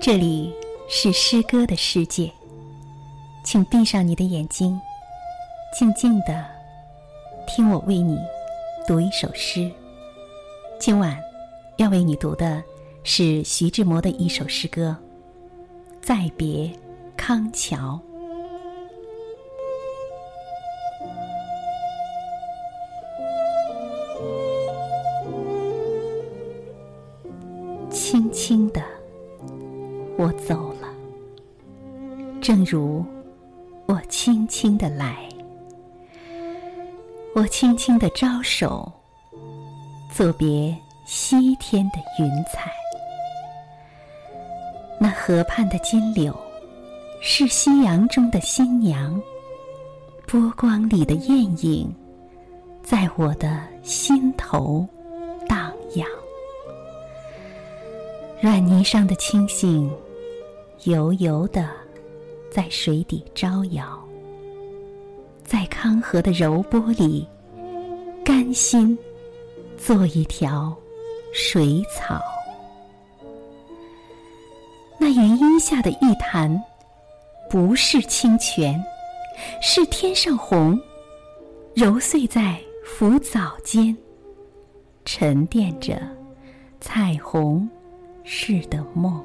这里是诗歌的世界，请闭上你的眼睛，静静的听我为你读一首诗。今晚要为你读的是徐志摩的一首诗歌《再别康桥》。轻轻的，我走了，正如我轻轻的来。我轻轻的招手，作别西天的云彩。那河畔的金柳，是夕阳中的新娘，波光里的艳影，在我的心头荡漾。软泥上的青荇，悠悠的在水底招摇，在康河的柔波里，甘心做一条水草。那云荫下的玉潭，不是清泉，是天上虹，揉碎在浮藻间，沉淀着彩虹。似的梦，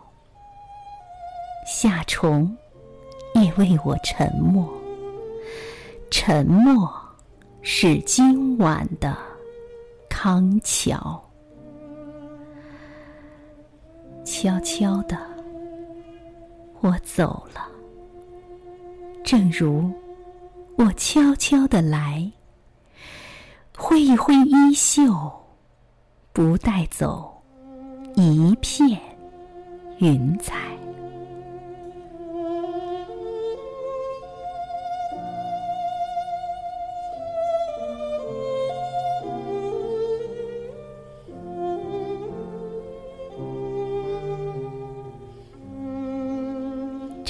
夏虫也为我沉默。沉默是今晚的康桥。悄悄的，我走了，正如我悄悄的来，挥一挥衣袖。不带走一片云彩。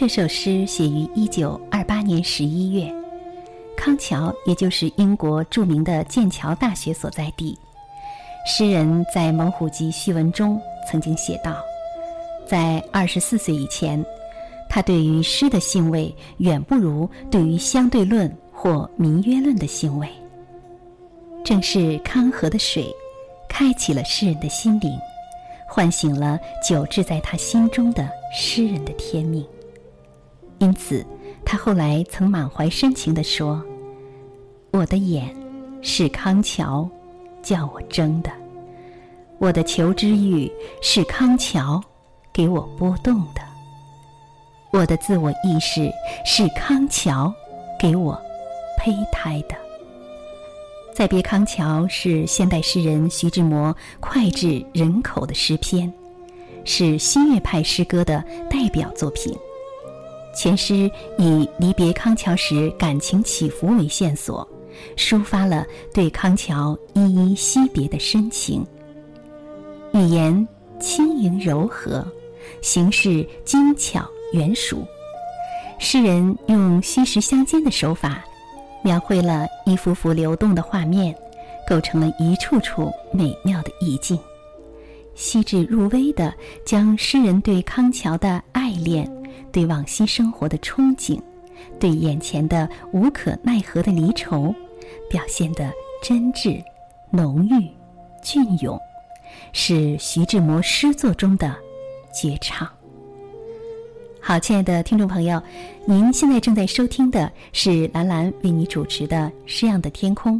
这首诗写于一九二八年十一月，康桥也就是英国著名的剑桥大学所在地。诗人在《猛虎集序文》中曾经写道：“在二十四岁以前，他对于诗的兴味远不如对于相对论或民约论的兴味。正是康河的水，开启了诗人的心灵，唤醒了久滞在他心中的诗人的天命。因此，他后来曾满怀深情地说：‘我的眼是康桥。’”叫我睁的，我的求知欲是康桥给我拨动的，我的自我意识是康桥给我胚胎的。再别康桥是现代诗人徐志摩脍炙人口的诗篇，是新月派诗歌的代表作品。全诗以离别康桥时感情起伏为线索。抒发了对康桥依依惜别的深情。语言轻盈柔和，形式精巧圆熟。诗人用虚实相间的手法，描绘了一幅幅流动的画面，构成了一处处美妙的意境。细致入微地将诗人对康桥的爱恋、对往昔生活的憧憬、对眼前的无可奈何的离愁。表现的真挚、浓郁、隽永，是徐志摩诗作中的绝唱。好，亲爱的听众朋友，您现在正在收听的是兰兰为你主持的《诗样的天空》。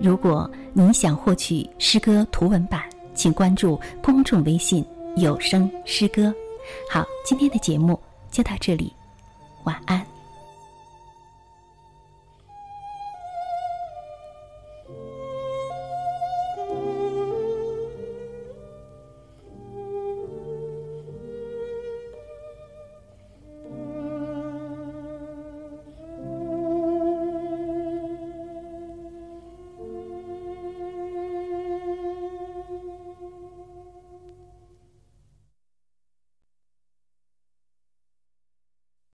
如果您想获取诗歌图文版，请关注公众微信“有声诗歌”。好，今天的节目就到这里，晚安。